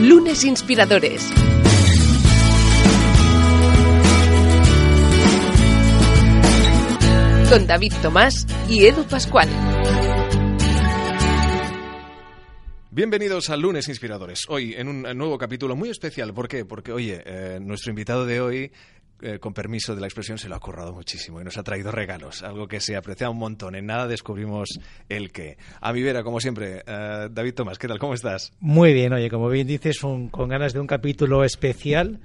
Lunes Inspiradores. Con David Tomás y Edu Pascual. Bienvenidos a Lunes Inspiradores. Hoy en un nuevo capítulo muy especial. ¿Por qué? Porque, oye, eh, nuestro invitado de hoy eh, con permiso de la expresión, se lo ha currado muchísimo y nos ha traído regalos, algo que se aprecia un montón. En nada descubrimos el qué. A mi vera, como siempre, eh, David Tomás, ¿qué tal? ¿Cómo estás? Muy bien, oye, como bien dices, con ganas de un capítulo especial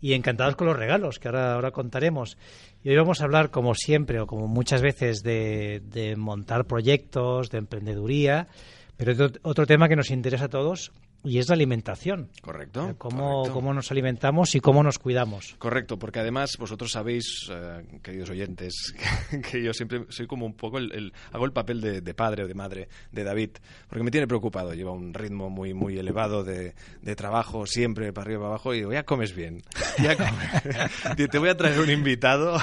y encantados con los regalos que ahora, ahora contaremos. Y hoy vamos a hablar, como siempre, o como muchas veces, de montar proyectos, de emprendeduría, pero otro tema que nos interesa a todos y es la alimentación. Correcto. Cómo, cómo nos alimentamos y cómo nos cuidamos. Correcto, porque además vosotros sabéis, eh, queridos oyentes, que, yo siempre soy como un poco el, hago el papel de, padre o de madre de David, porque me tiene preocupado. Lleva un ritmo muy muy elevado de, trabajo, siempre para arriba y para abajo, y digo, ya comes bien. Ya comes. te voy a traer un invitado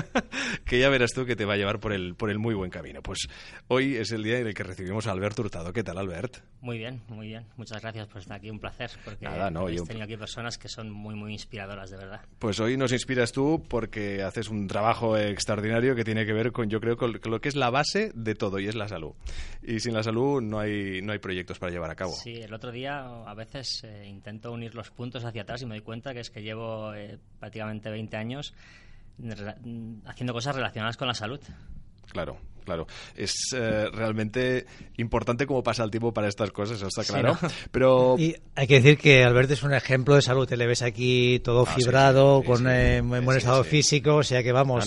que ya verás tú que te va a llevar por el, por el muy buen camino. Pues hoy es el día en el que recibimos a Albert Hurtado. ¿Qué tal, Albert? Muy bien, muy bien. Muchas gracias gracias por estar aquí, un placer, porque Nada, no, yo... tenido aquí personas que son muy, muy inspiradoras, de verdad. Pues hoy nos inspiras tú porque haces un trabajo extraordinario que tiene que ver con, yo creo, con lo que es la base de todo, y es la salud. Y sin la salud no hay, no hay proyectos para llevar a cabo. Sí, el otro día a veces eh, intento unir los puntos hacia atrás y me doy cuenta que es que llevo eh, prácticamente 20 años haciendo cosas relacionadas con la salud. Claro, claro. Es eh, realmente importante cómo pasa el tiempo para estas cosas, está claro. Pero y hay que decir que Alberto es un ejemplo de salud. Te le ves aquí todo ah, fibrado, con eh, buen estado físico, o sea que vamos.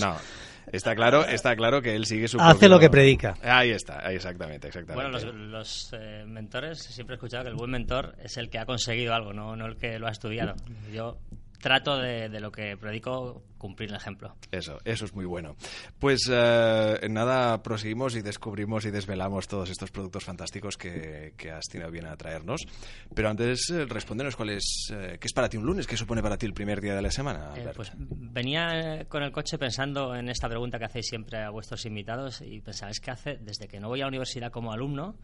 Está claro, está claro que él sigue su Hace lo que predica. Ahí está, ahí exactamente, exactamente. Bueno, los, eh, mentores, siempre he escuchado que el buen mentor es el que ha conseguido algo, no, no el que lo ha estudiado. Yo trato de, lo que predico cumplir el ejemplo. Eso, eso es muy bueno. Pues eh, nada, proseguimos y descubrimos y desvelamos todos estos productos fantásticos que, has tenido bien a traernos. Pero antes, eh, respóndenos cuál es, eh, qué es para ti un lunes, qué supone para ti el primer día de la semana. pues venía con el coche pensando en esta pregunta que hacéis siempre a vuestros invitados y pensaba, es que hace, desde que no voy a la universidad como alumno,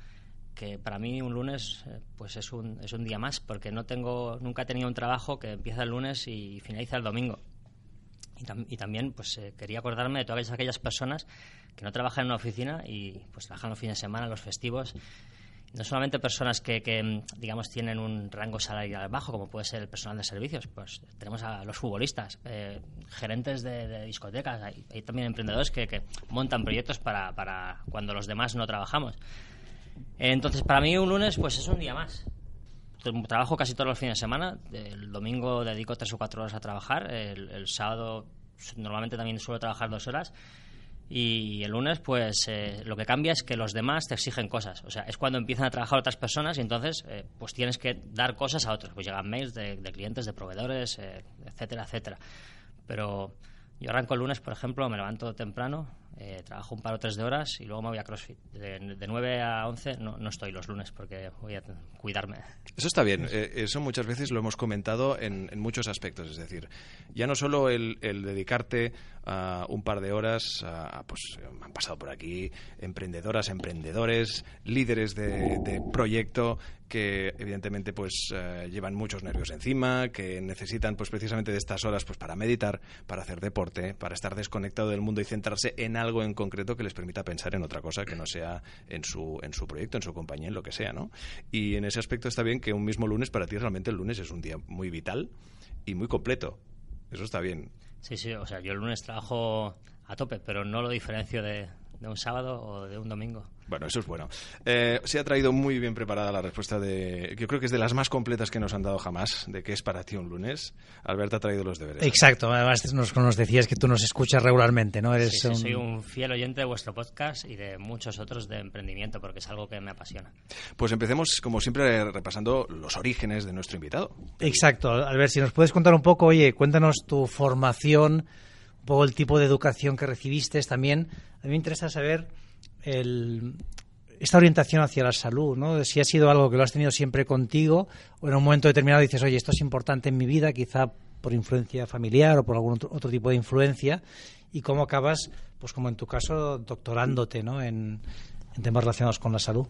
que para mí un lunes eh, pues es un, es un día más porque no tengo nunca he tenido un trabajo que empieza el lunes y finaliza el domingo. Y, también pues eh, quería acordarme de todas aquellas personas que no trabajan en una oficina y pues trabajan los fines de semana los festivos. No solamente personas que, digamos tienen un rango salarial bajo como puede ser el personal de servicios pues tenemos a los futbolistas eh, gerentes de, discotecas hay, también emprendedores que, que montan proyectos para, para cuando los demás no trabajamos entonces, para mí un lunes pues es un día más. Trabajo casi todos los fines de semana. El domingo dedico tres o cuatro horas a trabajar. El, sábado normalmente también suelo trabajar dos horas. Y el lunes, pues eh, lo que cambia es que los demás te exigen cosas. O sea, es cuando empiezan a trabajar otras personas y entonces, eh, pues tienes que dar cosas a otros. Pues llegan mails de, clientes, de proveedores, eh, etcétera, etcétera. Pero yo arranco el lunes, por ejemplo, me levanto temprano, eh, trabajo un par o tres de horas y luego me voy a CrossFit. De, de 9 a 11 no, no, estoy los lunes porque voy a cuidarme. Eso está bien. Eh, eso muchas veces lo hemos comentado en, muchos aspectos. Es decir, ya no solo el, dedicarte a un par de horas, a, pues han pasado por aquí emprendedoras, emprendedores, líderes de, de proyecto que evidentemente pues eh, llevan muchos nervios encima, que necesitan pues precisamente de estas horas pues para meditar, para hacer deporte, para estar desconectado del mundo y centrarse en algo en concreto que les permita pensar en otra cosa que no sea en su en su proyecto, en su compañía, en lo que sea, ¿no? Y en ese aspecto está bien que un mismo lunes para ti realmente el lunes es un día muy vital y muy completo. Eso está bien. Sí, sí, o sea, yo el lunes trabajo a tope, pero no lo diferencio de, de un sábado o de un domingo. Bueno, eso es bueno. Eh, se ha traído muy bien preparada la respuesta de. Yo creo que es de las más completas que nos han dado jamás, de qué es para ti un lunes. Alberto ha traído los deberes. Exacto, además nos, nos decías que tú nos escuchas regularmente, ¿no? Eres sí, soy un fiel oyente de vuestro podcast y de muchos otros de emprendimiento, porque es algo que me apasiona. Pues empecemos, como siempre, repasando los orígenes de nuestro invitado. Exacto, Albert, si nos puedes contar un poco, oye, cuéntanos tu formación un poco el tipo de educación que recibiste también. A mí me interesa saber esta orientación hacia la salud, ¿no? Si ha sido algo que lo has tenido siempre contigo o en un momento determinado dices, oye, esto es importante en mi vida, quizá por influencia familiar o por algún otro, tipo de influencia, y cómo acabas, pues como en tu caso, doctorándote, ¿no? En, temas relacionados con la salud.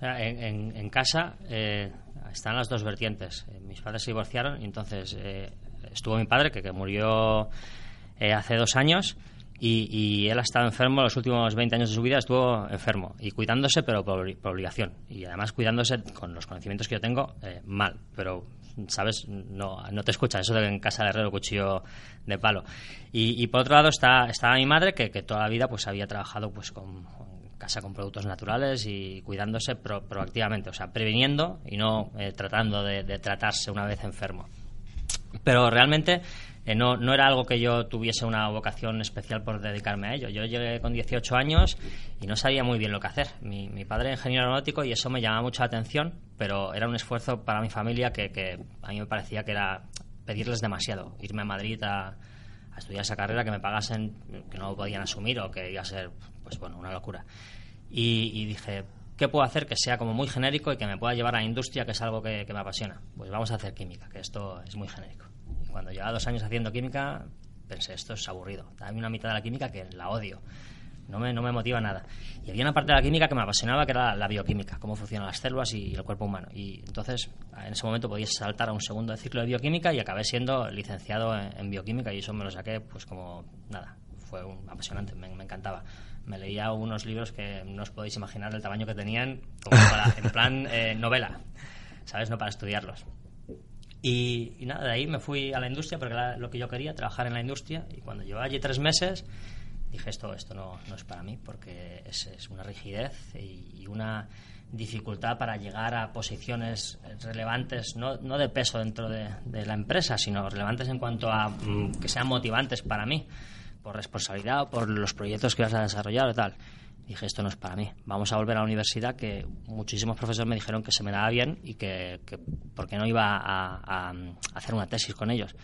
en, en, casa eh, están las dos vertientes. Eh, mis padres se divorciaron y entonces eh, estuvo mi padre, que, que murió hace dos años, y, él ha estado enfermo los últimos 20 años de su vida, estuvo enfermo y cuidándose, pero por, obligación. Y además cuidándose con los conocimientos que yo tengo, mal. Pero, ¿sabes? No, no te escuchas eso de en casa de herrero cuchillo de palo. Y, por otro lado está, está mi madre, que, que, toda la vida pues había trabajado pues con casa con productos naturales y cuidándose proactivamente, o sea, previniendo y no eh, tratando de, tratarse una vez enfermo. Pero realmente eh, no, no, era algo que yo tuviese una vocación especial por dedicarme a ello. Yo llegué con 18 años y no sabía muy bien lo que hacer. Mi, padre era ingeniero aeronáutico y eso me llamaba mucha atención, pero era un esfuerzo para mi familia que, que a mí me parecía que era pedirles demasiado. Irme a Madrid a, a estudiar esa carrera que me pagasen, que no podían asumir o que iba a ser, pues bueno, una locura y, dije, ¿qué puedo hacer que sea como muy genérico y que me pueda llevar a la industria, que es algo que, me apasiona? Pues vamos a hacer química, que esto es muy genérico. Y cuando llevaba dos años haciendo química, pensé, esto es aburrido. Dame una mitad de la química que la odio. No me, no me motiva nada. Y había una parte de la química que me apasionaba, que era la bioquímica, cómo funcionan las células y el cuerpo humano. Y entonces, en ese momento podía saltar a un segundo ciclo de bioquímica y acabé siendo licenciado en, bioquímica y eso me lo saqué, pues como nada, fue un, apasionante, me encantaba me leía unos libros que no os podéis imaginar el tamaño que tenían, en plan eh, novela, ¿sabes? No para estudiarlos. Y, nada, de ahí me fui a la industria porque era lo que yo quería, trabajar en la industria. Y cuando llevaba allí tres meses, dije, esto, esto no, no es para mí porque es, es una rigidez y, una dificultad para llegar a posiciones relevantes, no, no de peso dentro de, de, la empresa, sino relevantes en cuanto a mm, que sean motivantes para mí por responsabilidad o por los proyectos que vas a desarrollar o tal. Dije, esto no es para mí. Vamos a volver a la universidad, que muchísimos profesores me dijeron que se me daba bien y que, que porque no iba a, hacer una tesis con ellos.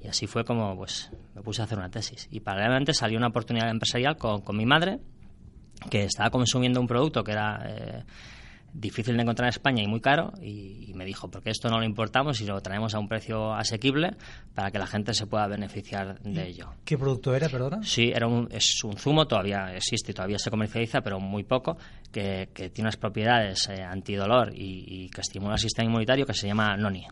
Y así fue como pues me puse a hacer una tesis. Y paralelamente salió una oportunidad empresarial con, con mi madre, que estaba consumiendo un producto que era... Eh, difícil de encontrar en España y muy caro y, me dijo, porque esto no lo importamos y lo traemos a un precio asequible para que la gente se pueda beneficiar de ello. ¿Qué producto era, perdona? Sí, era un, es un zumo, todavía existe, todavía se comercializa, pero muy poco, que, tiene unas propiedades eh, antidolor y, y, que estimula el sistema inmunitario que se llama noni.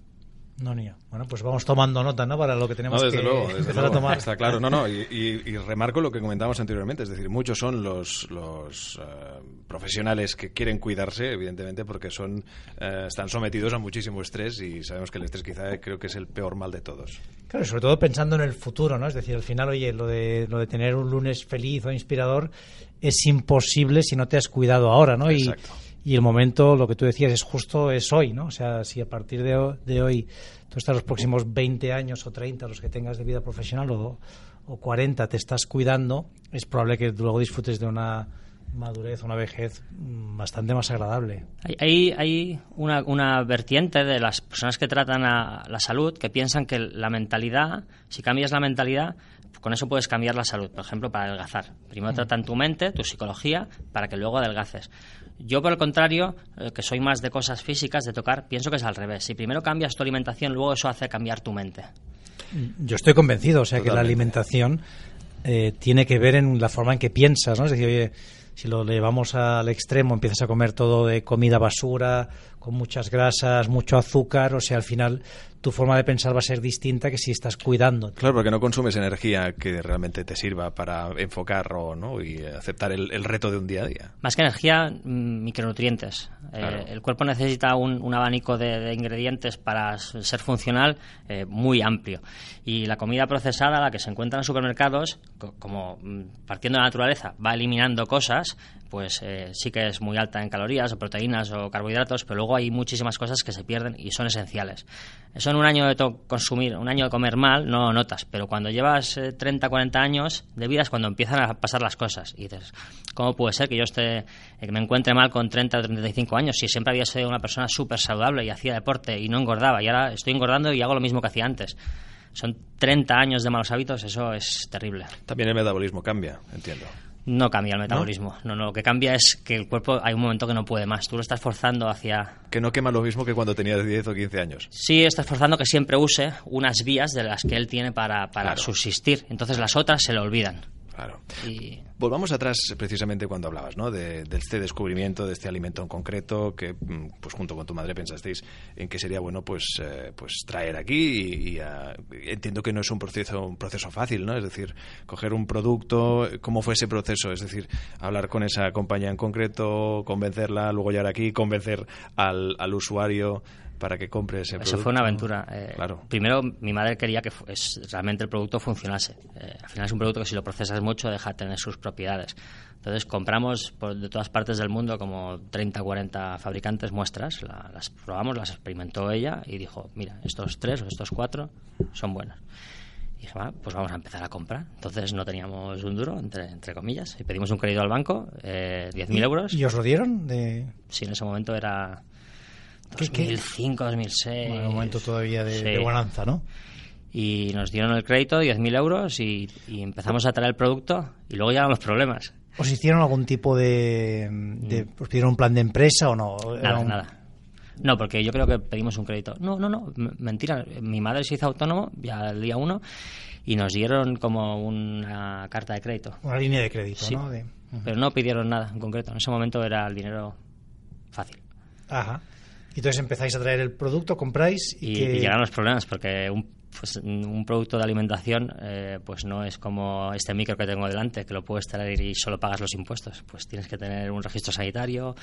No, ni Bueno, pues vamos tomando nota, ¿no? Para lo que tenemos desde que luego, desde luego, a tomar. Está claro, no, no. Y, remarco lo que comentábamos anteriormente, es decir, muchos son los, los eh, profesionales que quieren cuidarse, evidentemente, porque son eh, están sometidos a muchísimo estrés y sabemos que el estrés quizá creo que es el peor mal de todos. Claro, sobre todo pensando en el futuro, ¿no? Es decir, al final, oye, lo de, lo de tener un lunes feliz o inspirador es imposible si no te has cuidado ahora, ¿no? Exacto y el momento, lo que tú decías, es justo es hoy, ¿no? O sea, si a partir de, de hoy tú estás los próximos 20 años o 30, los que tengas de vida profesional, o, o 40, te estás cuidando, es probable que luego disfrutes de una madurez, una vejez mm, bastante más agradable. Hay, hay una, una, vertiente de las personas que tratan a la salud que piensan que la mentalidad, si cambias la mentalidad, con eso puedes cambiar la salud, por ejemplo, para adelgazar. Primero mm. tratan tu mente, tu psicología, para que luego adelgaces. Yo, por el contrario, eh, que soy más de cosas físicas, de tocar, pienso que es al revés. Si primero cambias tu alimentación, luego eso hace cambiar tu mente. Yo estoy convencido, o sea, que la alimentación eh, tiene que ver en la forma en que piensas, ¿no? Es decir, oye, si lo llevamos al extremo, empiezas a comer todo de comida basura, con muchas grasas, mucho azúcar, o sea, al final tu forma de pensar va a ser distinta que si estás cuidando. Claro, porque no consumes energía que realmente te sirva para enfocar o no y aceptar el, reto de un día a día. Más que energía, mm, micronutrientes. Eh, el cuerpo necesita un, abanico de, ingredientes para ser funcional eh, muy amplio. Y la comida procesada, la que se encuentra en supermercados, como mm, partiendo de la naturaleza, va eliminando cosas, pues eh, sí que es muy alta en calorías o proteínas o carbohidratos, pero luego hay muchísimas cosas que se pierden y son esenciales. Eso en un año de consumir, un año de comer mal, no notas, pero cuando llevas 30, eh, 40 años de vida es cuando empiezan a pasar las cosas. Y dices, ¿cómo puede ser que yo esté, eh, que me encuentre mal con 30 o 35 años si siempre había sido una persona súper saludable y hacía deporte y no engordaba y ahora estoy engordando y hago lo mismo que hacía antes? Son 30 años de malos hábitos, eso es terrible. También el metabolismo cambia, entiendo. No cambia el metabolismo. ¿No? ¿No? lo que cambia es que el cuerpo hay un momento que no puede más. Tú lo estás forzando hacia. Que no quema lo mismo que cuando tenías 10 o 15 años. Sí, estás forzando que siempre use unas vías de las que él tiene para, para subsistir. Entonces las otras se le olvidan. Claro. Y Volvamos atrás precisamente cuando hablabas, ¿no? De, de este descubrimiento, de este alimento en concreto, que mm, pues junto con tu madre pensasteis en que sería bueno pues eh, pues traer aquí y, y, entiendo que no es un proceso un proceso fácil, ¿no? Es decir, coger un producto, ¿cómo fue ese proceso? Es decir, hablar con esa compañía en concreto, convencerla, luego llegar aquí, convencer al, al usuario para que compre ese producto. Eso fue una aventura. Eh, claro. Primero, mi madre quería que es- realmente el producto funcionase. Eh, al final es un producto que si lo procesas mucho deja de tener sus propiedades. Entonces compramos por, de todas partes del mundo como 30 40 fabricantes muestras, la- las probamos, las experimentó ella y dijo, mira, estos tres o estos cuatro son buenos. Y dije, "Va, pues vamos a empezar a comprar. Entonces no teníamos un duro, entre, entre comillas, y pedimos un crédito al banco, eh, 10.000 euros. ¿Y os lo dieron? De... Sí, en ese momento era. 2005, 2006. Bueno, un momento todavía de, Sí. de bonanza, ¿no? Y nos dieron el crédito, 10.000 euros, y, y empezamos a traer el producto, y luego llegaron los problemas. ¿Os hicieron algún tipo de, de- ¿Os pidieron un plan de empresa o no? Nada, un- nada. No, porque yo creo que pedimos un crédito. No, no, no, mentira. Mi madre se hizo autónomo ya el día uno y nos dieron como una carta de crédito. Una línea de crédito, Sí. ¿no? De- Pero no pidieron nada en concreto. En ese momento era el dinero fácil. Ajá. Y entonces empezáis a traer el producto, compráis y, y, que... y llegaron los problemas porque un, pues, un producto de alimentación eh, pues no es como este micro que tengo delante que lo puedes traer y solo pagas los impuestos. Pues tienes que tener un registro sanitario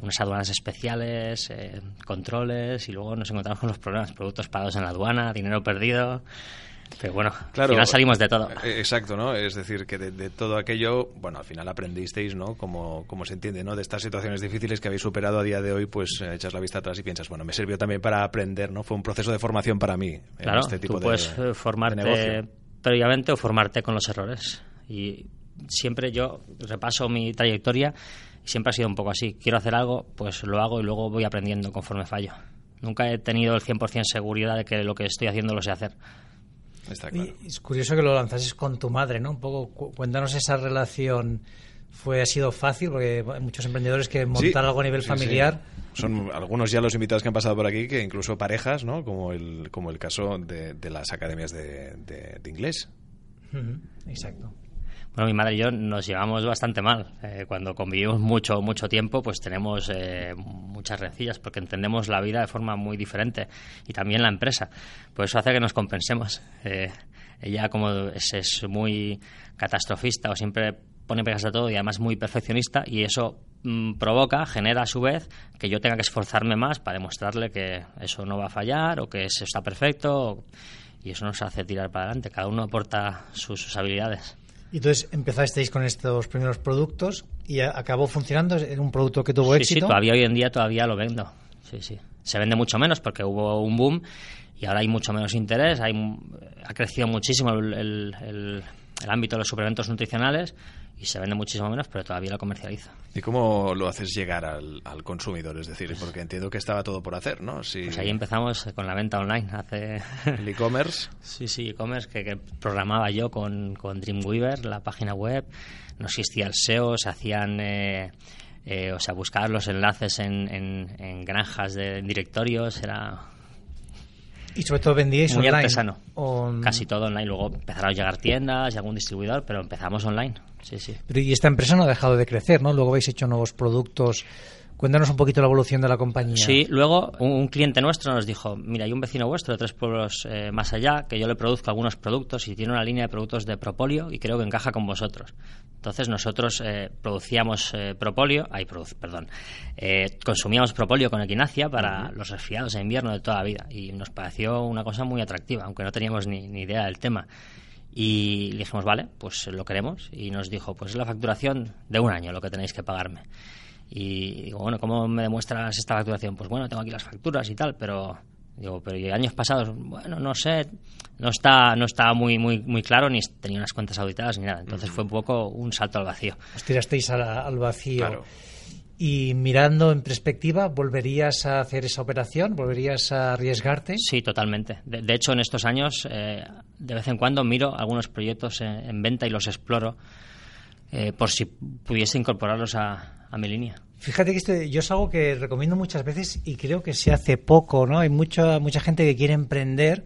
unas aduanas especiales eh, controles y luego nos encontramos con los problemas. Productos pagados en la aduana dinero perdido pero bueno Claro. al final salimos de todo Eh, Exacto, ¿no? Es decir, que de, de todo aquello, bueno, al final aprendisteis, ¿no? Como, como se entiende, ¿no? De estas situaciones difíciles que habéis superado a día de hoy, pues eh, echas la vista atrás y piensas, bueno, me sirvió también para aprender, ¿no? Fue un proceso de formación para mí. en Claro, este tipo tú de- puedes eh, de formarte negocio. previamente o formarte con los errores. Y siempre yo repaso mi trayectoria y siempre ha sido un poco así. Quiero hacer algo, pues lo hago y luego voy aprendiendo conforme fallo. Nunca he tenido el 100% seguridad de que lo que estoy haciendo lo sé hacer. Está claro. Y es curioso que lo lanzases con tu madre, ¿no? Un poco, cu- cuéntanos esa relación. ¿Fue, ha sido fácil? Porque hay muchos emprendedores que montar Sí, algo a nivel sí, familiar... sí. Son algunos ya los invitados que han pasado por aquí, que incluso parejas, ¿no? Como el, como el caso de, de las academias de, de- de inglés. Exacto. Bueno, mi madre y yo nos llevamos bastante mal. Eh, cuando convivimos mucho, mucho tiempo, pues tenemos eh, muchas rencillas porque entendemos la vida de forma muy diferente y también la empresa. Pues eso hace que nos compensemos. Eh, ella, como es, es muy catastrofista o siempre pone pegas a todo y además muy perfeccionista y eso mm, provoca, genera a su vez que yo tenga que esforzarme más para demostrarle que eso no va a fallar o que eso está perfecto y eso nos hace tirar para adelante. Cada uno aporta sus habilidades. Y entonces empezasteis con estos primeros productos y acabó funcionando. ¿Era un producto que tuvo sí, éxito? Sí, todavía hoy en día todavía lo vendo. Sí, sí. Se vende mucho menos porque hubo un boom y ahora hay mucho menos interés. Hay, ha crecido muchísimo el, el- el- el ámbito de los suplementos nutricionales y se vende muchísimo menos, pero todavía lo comercializo. ¿Y cómo lo haces llegar al, al consumidor? Es decir, porque entiendo que estaba todo por hacer, ¿no? Si Pues ahí empezamos con la venta online hace... el e-commerce. Sí, sí, e-commerce que, que programaba yo con, con Dreamweaver, la página web. No existía el SEO, se hacían, eh, eh, o sea, buscar los enlaces en, en- en granjas de en directorios, era Y sobre todo vendíais muy online. artesano. Casi todo online. Luego empezaron a llegar tiendas y algún distribuidor, pero empezamos online. Sí, sí. Pero y esta empresa no ha dejado de crecer, ¿no? Luego habéis hecho nuevos productos. Cuéntanos un poquito la evolución de la compañía. Sí, luego un, un cliente nuestro nos dijo, mira, hay un vecino vuestro de tres pueblos eh, más allá que yo le produzco algunos productos y tiene una línea de productos de propolio y creo que encaja con vosotros. Entonces nosotros eh, producíamos eh, propolio, ay, produc- perdón, eh, consumíamos propolio con equinacia para los resfriados de invierno de toda la vida y nos pareció una cosa muy atractiva, aunque no teníamos ni, ni idea del tema. Y le dijimos, vale, pues lo queremos. Y nos dijo, pues es la facturación de un año lo que tenéis que pagarme. Y digo, bueno, ¿cómo me demuestras esta facturación? Pues bueno, tengo aquí las facturas y tal, pero digo, pero ¿y años pasados? Bueno, no sé, no está, no está muy, muy, muy claro, ni tenía unas cuentas auditadas ni nada. Entonces fue un poco un salto al vacío. Os tirasteis al, al vacío. Claro. Y mirando en perspectiva, ¿volverías a hacer esa operación? ¿Volverías a arriesgarte? Sí, totalmente. De, de hecho, en estos años, eh, de vez en cuando miro algunos proyectos en, en venta y los exploro eh, por si pudiese incorporarlos a, a mi línea. Fíjate que esto yo es algo que recomiendo muchas veces y creo que se hace poco, ¿no? Hay mucha mucha gente que quiere emprender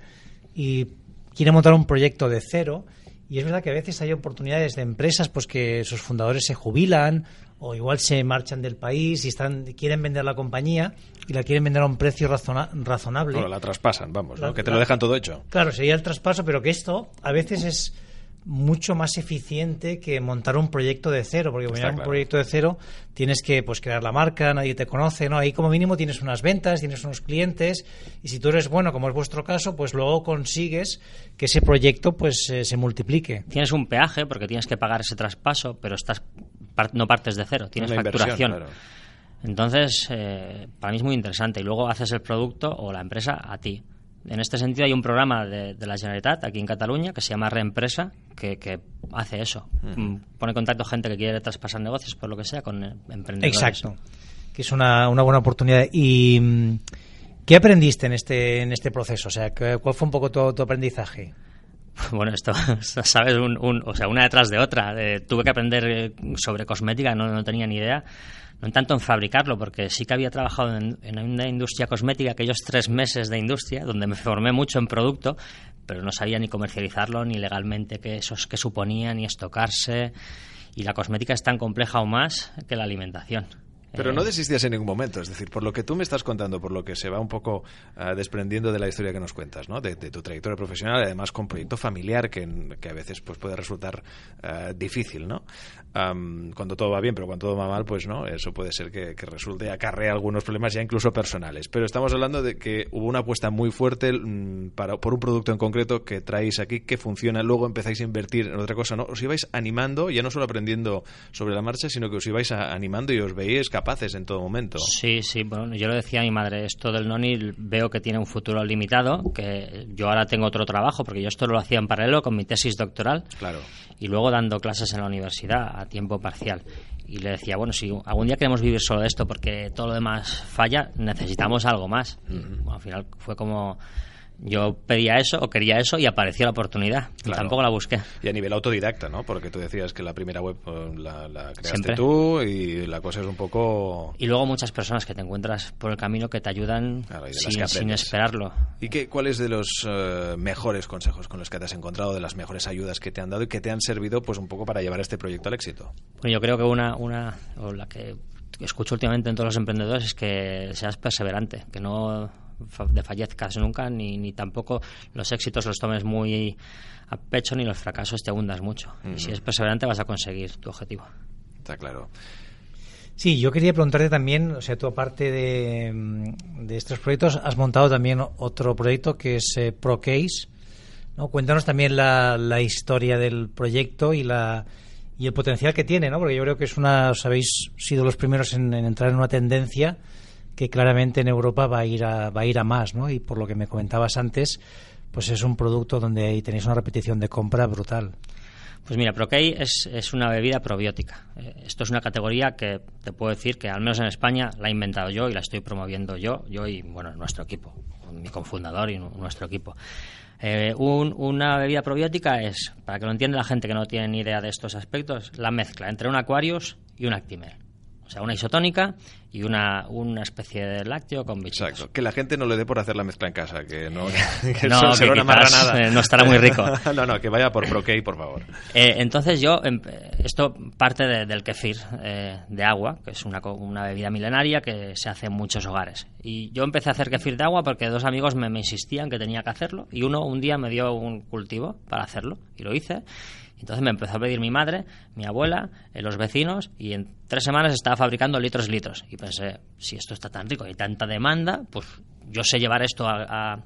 y quiere montar un proyecto de cero Y es verdad que a veces hay oportunidades de empresas pues que sus fundadores se jubilan o igual se marchan del país y están quieren vender la compañía y la quieren vender a un precio razonable. Bueno, la traspasan, vamos, que te lo dejan todo hecho. Claro, sería el traspaso, pero que esto a veces es mucho más eficiente que montar un proyecto de cero, porque montar un proyecto de cero tienes que pues crear la marca, nadie te conoce, ¿no? Ahí como mínimo tienes unas ventas, tienes unos clientes y si tú eres bueno, como es vuestro caso, pues luego consigues que ese proyecto pues eh, se multiplique. Tienes un peaje porque tienes que pagar ese traspaso, pero estás no partes de cero, tienes facturación. Entonces, eh, para mí es muy interesante y luego haces el producto o la empresa a ti. En este sentido hay un programa de, la Generalitat aquí en Cataluña que se llama Reempresa que, que hace eso. Mm, pone en contacto gente que quiere traspasar negocios por lo que sea con emprendedores. Exacto. Que es una, una buena oportunidad. ¿Y mm, qué aprendiste en este, en este proceso? O sea, ¿cuál fue un poco tu, aprendizaje? Bueno, esto, sabes, un, o sea, una detrás de otra. Eh, tuve que aprender eh, sobre cosmética, no, no tenía ni idea no tanto en fabricarlo, porque sí que había trabajado en, una industria cosmética, aquellos tres meses de industria, donde me formé mucho en producto, pero no sabía ni comercializarlo, ni legalmente qué, esos, qué suponía, ni estocarse. Y la cosmética es tan compleja o más que la alimentación. Pero no desistías en ningún momento, es decir, por lo que tú me estás contando, por lo que se va un poco ah, desprendiendo de la historia que nos cuentas, ¿no? De, tu trayectoria profesional, además con proyecto familiar que, a veces pues puede resultar ah, difícil, ¿no? cuando todo va bien, pero cuando todo va mal, pues no, eso puede ser que, resulte acarrea algunos problemas ya incluso personales. Pero estamos hablando de que hubo una apuesta muy fuerte mm, para, por un producto en concreto que traéis aquí, que funciona, luego empezáis a invertir en otra cosa, ¿no? Os ibais animando, ya no solo aprendiendo sobre la marcha, sino que os ibais animando y os veíais capaces en todo momento. Sí, sí, bueno, yo lo decía a mi madre, esto del NONI veo que tiene un futuro limitado, que yo ahora tengo otro trabajo, porque yo esto lo hacía en paralelo con mi tesis doctoral. Claro. Y luego dando clases en la universidad a tiempo parcial. Y le decía, bueno, si algún día queremos vivir solo de esto porque todo lo demás falla, necesitamos algo más. al final fue como yo pedía eso o quería eso y apareció la oportunidad. Y tampoco la busqué. Y a nivel autodidacta, ¿no? Porque tú decías que la primera web eh, la, creaste tú y la cosa es un poco... Y luego muchas personas que te encuentras por el camino que te ayudan sin, esperarlo. ¿Y qué, cuáles de los eh, mejores consejos con los que te has encontrado, de las mejores ayudas que te han dado y que te han servido pues un poco para llevar este proyecto al éxito? Bueno, yo creo que una, una o la que escucho últimamente en todos los emprendedores es que seas perseverante, que no fallezcas nunca, ni, ni tampoco los éxitos los tomes muy a pecho, ni los fracasos te hundas mucho. Y si es perseverante vas a conseguir tu objetivo. Está claro. Sí, yo quería preguntarte también, o sea, tú aparte de, de estos proyectos, has montado también otro proyecto que es eh, ProCase. ¿no? Cuéntanos también la, la historia del proyecto y la y el potencial que tiene, ¿no? Porque yo creo que es una, os habéis sido los primeros en entrar en una tendencia que claramente en Europa va a ir a, va a ir a más, ¿no? Y por lo que me comentabas antes, pues es un producto donde tenéis una repetición de compra brutal. Pues mira, Procay es, es una bebida probiótica. Eh, esto es una categoría que te puedo decir que al menos en España la he inventado yo y la estoy promoviendo yo, yo y bueno nuestro equipo, mi cofundador y nuestro equipo. Eh, una bebida probiótica es, para que lo entienda la gente que no tiene ni idea de estos aspectos, la mezcla entre un Aquarius y un Actimel. O sea, una isotónica y una, una especie de lácteo con bichitos. Exacto. Que la gente no le dé por hacer la mezcla en casa, que no, que no, eh, no estará muy rico. no, no, que vaya por Procay, por favor. Eh, entonces yo, em, esto parte del kefir eh, de agua, que es una, una bebida milenaria que se hace en muchos hogares. Y yo empecé a hacer kefir de agua porque dos amigos me, me insistían que tenía que hacerlo y uno un día me dio un cultivo para hacerlo y lo hice entonces me empezó a pedir mi madre, mi abuela, eh, los vecinos, y en tres semanas estaba fabricando litros y litros. Y pensé, si esto está tan rico y tanta demanda, pues yo sé llevar esto a,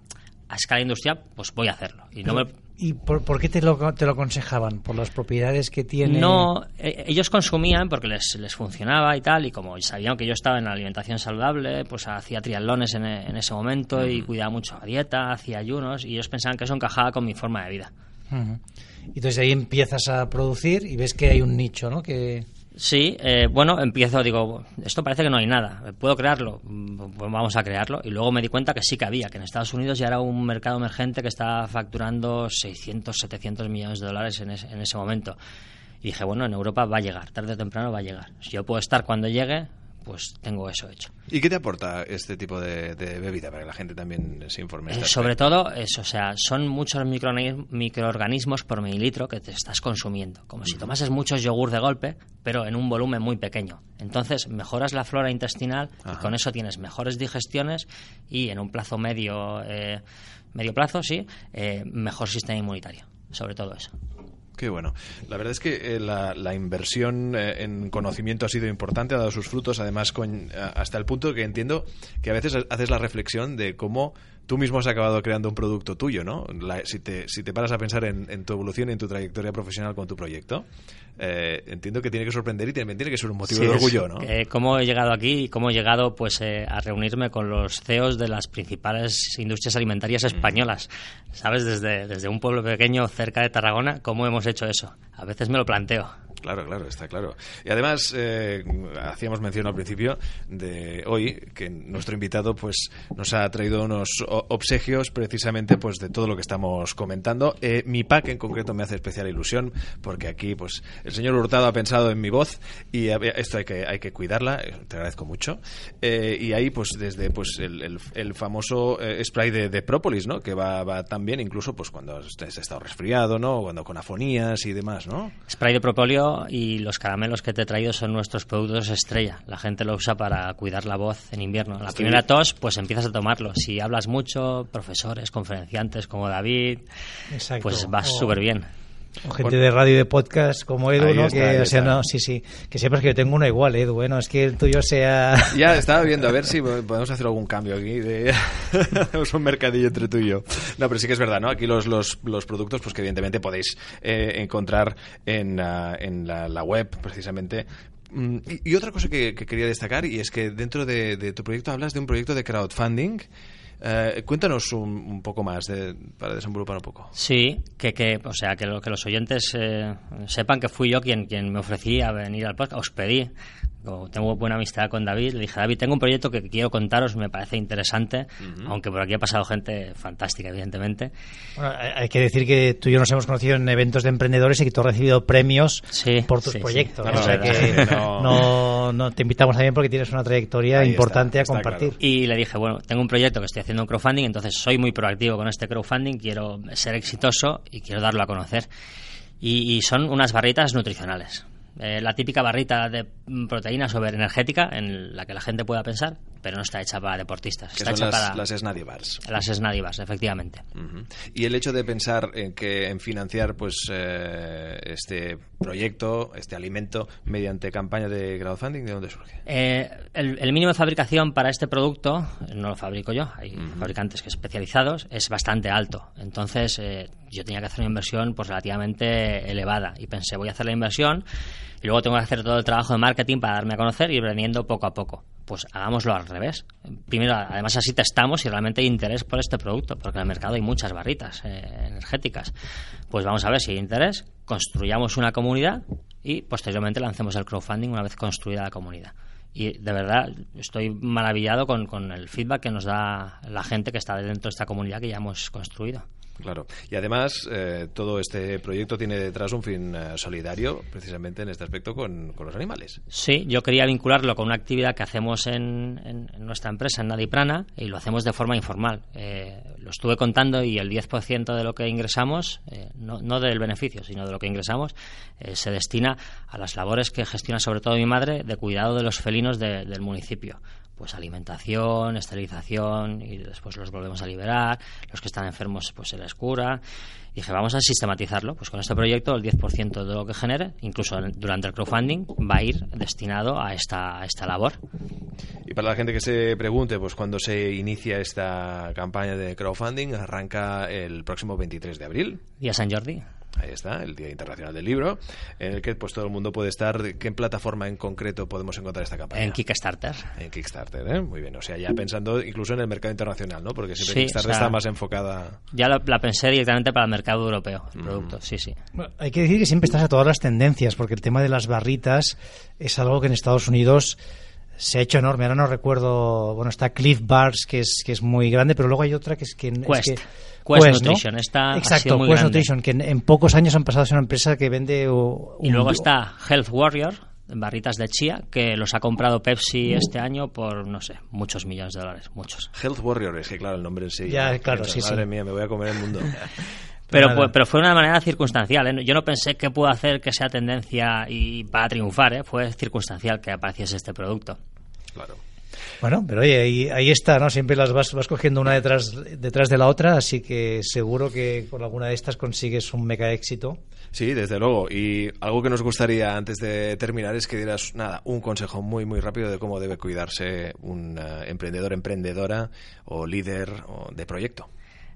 escala industrial, pues voy a hacerlo. Y, no ¿Y por, qué te lo, te lo aconsejaban? ¿Por las propiedades que tiene? No, eh, ellos consumían porque les, les funcionaba y tal, y como sabían que yo estaba en la alimentación saludable, pues hacía triatlones en, en ese momento y cuidaba mucho la dieta, hacía ayunos, y ellos pensaban que eso encajaba con mi forma de vida. Y entonces ahí empiezas a producir y ves que hay un nicho, ¿no? Que... Sí, eh, bueno, empiezo, digo, esto parece que no hay nada, ¿puedo crearlo? Pues vamos a crearlo. Y luego me di cuenta que sí que había, que en Estados Unidos ya era un mercado emergente que estaba facturando 600, 700 millones de dólares en en ese momento. Y dije, bueno, en Europa va a llegar, tarde o temprano va a llegar. Si yo puedo estar cuando llegue, pues tengo eso hecho. ¿Y qué te aporta este tipo de, bebida para que la gente también se informe? Eh, sobre todo, eso, o sea, son muchos microorganismos por mililitro que te estás consumiendo, como si tomases muchos yogur de golpe, pero en un volumen muy pequeño. Entonces, mejoras la flora intestinal y con eso tienes mejores digestiones y en un plazo medio, eh, medio plazo, sí, eh, mejor sistema inmunitario, sobre todo eso. Qué bueno. La verdad es que eh, la, inversión eh, en conocimiento ha sido importante, ha dado sus frutos, además hasta el punto que entiendo que a veces haces la reflexión de cómo tú mismo has acabado creando un producto tuyo, ¿no? si, te, si te paras a pensar en, tu evolución y en tu trayectoria profesional con tu proyecto, eh, entiendo que tiene que sorprender y también tiene que ser un motivo de orgullo, ¿no? ¿Cómo he llegado aquí y cómo he llegado pues eh, a reunirme con los CEOs de las principales industrias alimentarias españolas? ¿Sabes? Desde, desde un pueblo pequeño cerca de Tarragona, ¿cómo hemos hecho eso? A veces me lo planteo. Claro, claro, está claro. Y además, eh, hacíamos mención al principio de hoy que nuestro invitado pues nos ha traído unos obsequios precisamente pues de todo lo que estamos comentando. Eh, mi pack en concreto me hace especial ilusión porque aquí pues el señor Hurtado ha pensado en mi voz y esto hay que hay que cuidarla. Eh, te agradezco mucho. y ahí pues desde pues el, famoso spray de, de, ¿no? Que va, va tan bien incluso pues cuando has estado resfriado, ¿no? Cuando con afonías y demás, ¿no? Spray de propóleo y los caramelos que te he traído son nuestros productos estrella. La gente lo usa para cuidar la voz en invierno. La primera tos, pues empiezas a tomarlo. Si hablas mucho, profesores, conferenciantes como David, pues vas súper bien. O gente de radio y de podcast como Edu, ¿no? que, no, sí, sí. Que sepas que yo tengo una igual, Edu. Bueno, es que el tuyo sea. Ya estaba viendo a ver si podemos hacer algún cambio aquí. De... un mercadillo entre tú y yo. No, pero sí que es verdad, ¿no? Aquí los, los, los productos, pues que evidentemente podéis eh, encontrar en, ah, en la, web, precisamente, mm, y, otra cosa que, quería destacar, y es que dentro de, de, tu proyecto hablas de un proyecto de crowdfunding eh, cuéntanos un, poco más para desenvolupar un poco. Sí, que, que, o sea, que, lo, que los oyentes eh, sepan que fui yo quien, quien me ofrecí a venir al podcast. Os pedí tengo buena amistad con David, le dije, David, tengo un proyecto que quiero contaros, me parece interesante, aunque por aquí ha pasado gente fantástica, evidentemente. Bueno, hay que decir que tú y yo nos hemos conocido en eventos de emprendedores y que tú has recibido premios por tus proyectos. o sea que no. no, te invitamos también porque tienes una trayectoria importante a compartir. Y le dije, bueno, tengo un proyecto que estoy haciendo un crowdfunding, entonces soy muy proactivo con este crowdfunding, quiero ser exitoso y quiero darlo a conocer. y son unas barritas nutricionales. Eh, la típica barrita de proteínas sobre energética en la que la gente pueda pensar, pero no está hecha para deportistas. está hecha las, para las Snaddy Bars. Las Snaddy Bars, efectivamente. Y el hecho de pensar en que en financiar pues eh, este proyecto, este alimento mediante campaña de crowdfunding, ¿de dónde surge? Eh, el, mínimo de fabricación para este producto no lo fabrico yo, hay fabricantes que especializados, es bastante alto. Entonces yo tenía que hacer una inversión pues relativamente elevada y pensé voy a hacer la inversión y luego tengo que hacer todo el trabajo de marketing para darme a conocer y ir vendiendo poco a poco. Pues hagámoslo al revés. Primero, además así testamos si realmente hay interés por este producto, porque en el mercado hay muchas barritas eh, energéticas. Pues vamos a ver si hay interés, construyamos una comunidad y posteriormente lancemos el crowdfunding una vez construida la comunidad y de verdad estoy maravillado con, con, el feedback que nos da la gente que está dentro de esta comunidad que ya hemos construido. Claro. Y además, eh, todo este proyecto tiene detrás un fin eh, solidario, precisamente en este aspecto, con, los animales. Sí, yo quería vincularlo con una actividad que hacemos en, nuestra empresa, en Nadiprana, y lo hacemos de forma informal. Eh, lo estuve contando y el 10% de lo que ingresamos, no, no, del beneficio, sino de lo que ingresamos, se destina a las labores que gestiona sobre todo mi madre de cuidado de los felinos del municipio pues alimentación, esterilización y después los volvemos a liberar, los que están enfermos pues se les cura. dije, vamos a sistematizarlo, pues con este proyecto el 10% de lo que genere, incluso durante el crowdfunding, va a ir destinado a esta, a esta labor. Y para la gente que se pregunte, pues cuando se inicia esta campaña de crowdfunding, arranca el próximo 23 de abril. Día San Jordi. Ahí está, el Día Internacional del Libro, en el que pues todo el mundo puede estar. ¿Qué plataforma en concreto podemos encontrar esta campaña? En Kickstarter. En Kickstarter, ¿eh? Muy bien. O sea, ya pensando incluso en el mercado internacional, ¿no? Porque siempre Kickstarter está más enfocada. Ya la, pensé directamente para el mercado europeo, el producto, sí, sí. hay que decir que siempre estás a todas las tendencias, porque el tema de las barritas es algo que en Estados Unidos se ha hecho enorme. Ahora no recuerdo, bueno, está Cliff Bars, que es, que es muy grande, pero luego hay otra que es que... Quest. Quest, Nutrition, está Exacto, Quest Nutrition, que en, pocos años han pasado a ser una empresa que vende... y luego está Health Warrior, barritas de chía que los ha comprado Pepsi este año por, no sé, muchos millones de dólares, muchos. Health Warrior, es que claro, el nombre en sí. Ya, claro, sí, Madre sí. mía, me voy a comer el mundo. Pero, fue- pero fue de una manera circunstancial. ¿eh? Yo no pensé que puedo hacer que sea tendencia y para triunfar. ¿eh? Fue circunstancial que apareciese este producto. Claro. Bueno, pero oye, ahí, ahí está, ¿no? Siempre las vas, vas cogiendo una detrás, detrás de la otra, así que seguro que con alguna de estas consigues un mega éxito. Sí, desde luego. Y algo que nos gustaría antes de terminar es que dieras, nada, un consejo muy, muy rápido de cómo debe cuidarse un eh, emprendedor, emprendedora o líder o de proyecto.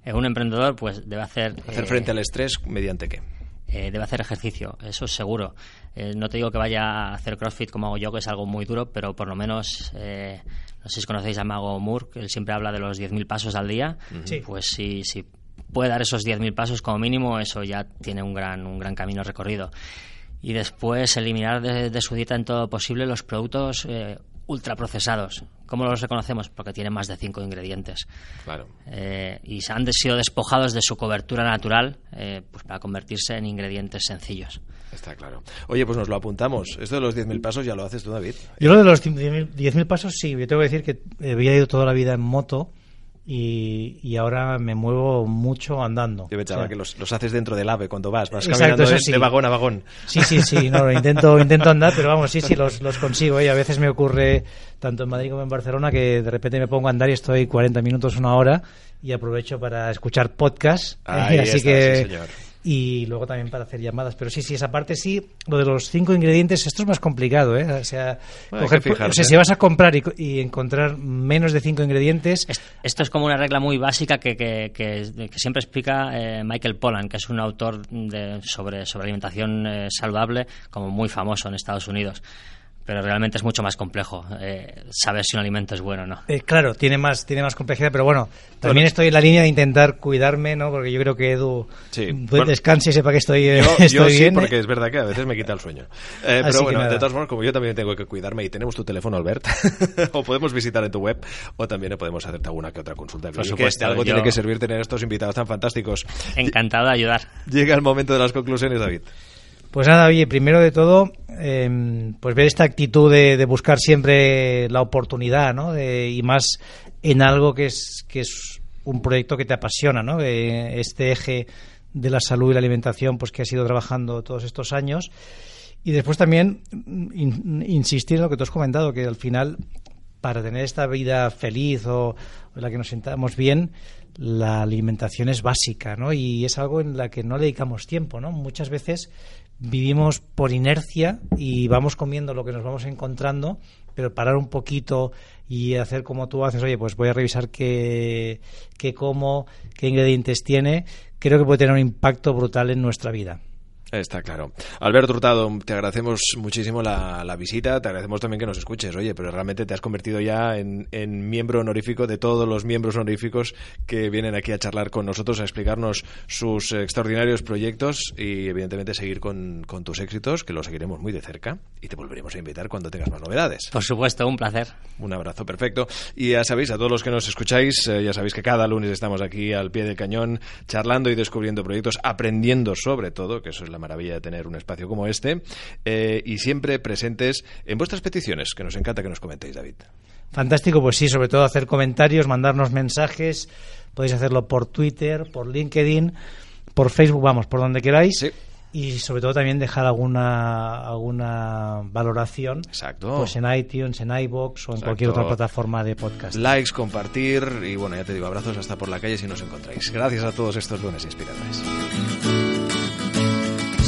Eh, un emprendedor pues debe hacer... Hacer eh, frente al estrés mediante qué. Eh, debe hacer ejercicio, eso es seguro. Eh, no te digo que vaya a hacer CrossFit como hago yo, que es algo muy duro, pero por lo menos, eh, no sé si conocéis a Mago Moore, que él siempre habla de los 10.000 pasos al día. Sí. Pues si, si puede dar esos 10.000 pasos como mínimo, eso ya tiene un gran, un gran camino recorrido. Y después eliminar de, de su dieta en todo lo posible los productos eh, ultraprocesados. ¿Cómo los reconocemos? Porque tienen más de 5 ingredientes Claro. eh, y se han sido despojados de su cobertura natural eh, pues para convertirse en ingredientes sencillos. Está claro. Oye, pues nos lo apuntamos. Esto de los 10.000 pasos ya lo haces tú, David. Yo lo de los 10.000 10.000 pasos, sí, yo tengo que decir que había ido toda la vida en moto y, y ahora me muevo mucho andando. Yo pensaba O sea, que los, los haces dentro del ave cuando vas. Vas Exacto, caminando de, sí. de vagón a vagón. Sí, sí, sí, no, lo intento, intento andar, pero vamos, sí, sí, los, los consigo. ¿eh? A veces me ocurre, tanto en Madrid como en Barcelona, que de repente me pongo a andar y estoy 40 minutos, una hora, y aprovecho para escuchar podcast. Ahí así está, que, sí, señor. Y luego también para hacer llamadas. Pero sí, sí, esa parte sí, lo de los cinco ingredientes, esto es más complicado, ¿eh? O sea, Bueno, coger- o sea, si vas a comprar y, co- y encontrar menos de cinco ingredientes, Es- Esto es como una regla muy básica que, que- que- que siempre explica eh, Michael Pollan, que es un autor de- sobre, sobre alimentación eh, saludable, como muy famoso en Estados Unidos. Pero realmente es mucho más complejo eh, saber si un alimento es bueno o no. Eh, claro, tiene más, tiene más complejidad, pero bueno, también estoy en la línea de intentar cuidarme, ¿no? Porque yo creo que Edu Sí. pues, Bueno, descanse y sepa que estoy, eh, Yo, estoy yo sí, bien. porque es verdad que a veces me quita el sueño. Eh, pero que bueno, de todas formas, como yo también tengo que cuidarme y tenemos tu teléfono, Albert, o podemos visitar en tu web, o también podemos hacerte alguna que otra consulta. Por que supuesto, de algo yo- tiene que servir tener estos invitados tan fantásticos. Encantado de ayudar. Llega el momento de las conclusiones, David. Pues nada, oye, primero de todo, eh, pues ver esta actitud de, buscar siempre la oportunidad, ¿no? De- y más en algo que es, que es un proyecto que te apasiona, ¿no? Este eje de la salud y la alimentación, pues que has ido trabajando todos estos años. Y después también mm, in- insistir en lo que tú has comentado, que al final, para tener esta vida feliz o, o en la que nos sentamos bien, la alimentación es básica, ¿no? Y es algo en la que no le dedicamos tiempo, ¿no? Muchas veces vivimos por inercia y vamos comiendo lo que nos vamos encontrando, pero parar un poquito y hacer como tú haces, oye, pues voy a revisar qué, qué como, qué ingredientes tiene, creo que puede tener un impacto brutal en nuestra vida. Está claro. Alberto Hurtado, te agradecemos muchísimo la, la visita, te agradecemos también que nos escuches, oye, pero realmente te has convertido ya en, en miembro honorífico de todos los miembros honoríficos que vienen aquí a charlar con nosotros, a explicarnos sus extraordinarios proyectos y evidentemente seguir con, con tus éxitos, que los seguiremos muy de cerca y te volveremos a invitar cuando tengas más novedades. Por supuesto, un placer. Un abrazo perfecto. Y ya sabéis, a todos los que nos escucháis, eh, ya sabéis que cada lunes estamos aquí al pie del cañón, charlando y descubriendo proyectos, aprendiendo sobre todo, que eso es la maravilla de tener un espacio como este, eh, y siempre presentes en vuestras peticiones, que nos encanta que nos comentéis, David. Fantástico, pues sí, sobre todo hacer comentarios, mandarnos mensajes, podéis hacerlo por Twitter, por LinkedIn, por Facebook, vamos, por donde queráis. Sí. Y sobre todo también dejar alguna alguna valoración Exacto. pues en iTunes, en iBox o en Exacto. cualquier otra plataforma de podcast. Likes, compartir y bueno, ya te digo, abrazos hasta por la calle si nos encontráis. Gracias a todos estos lunes inspiradores.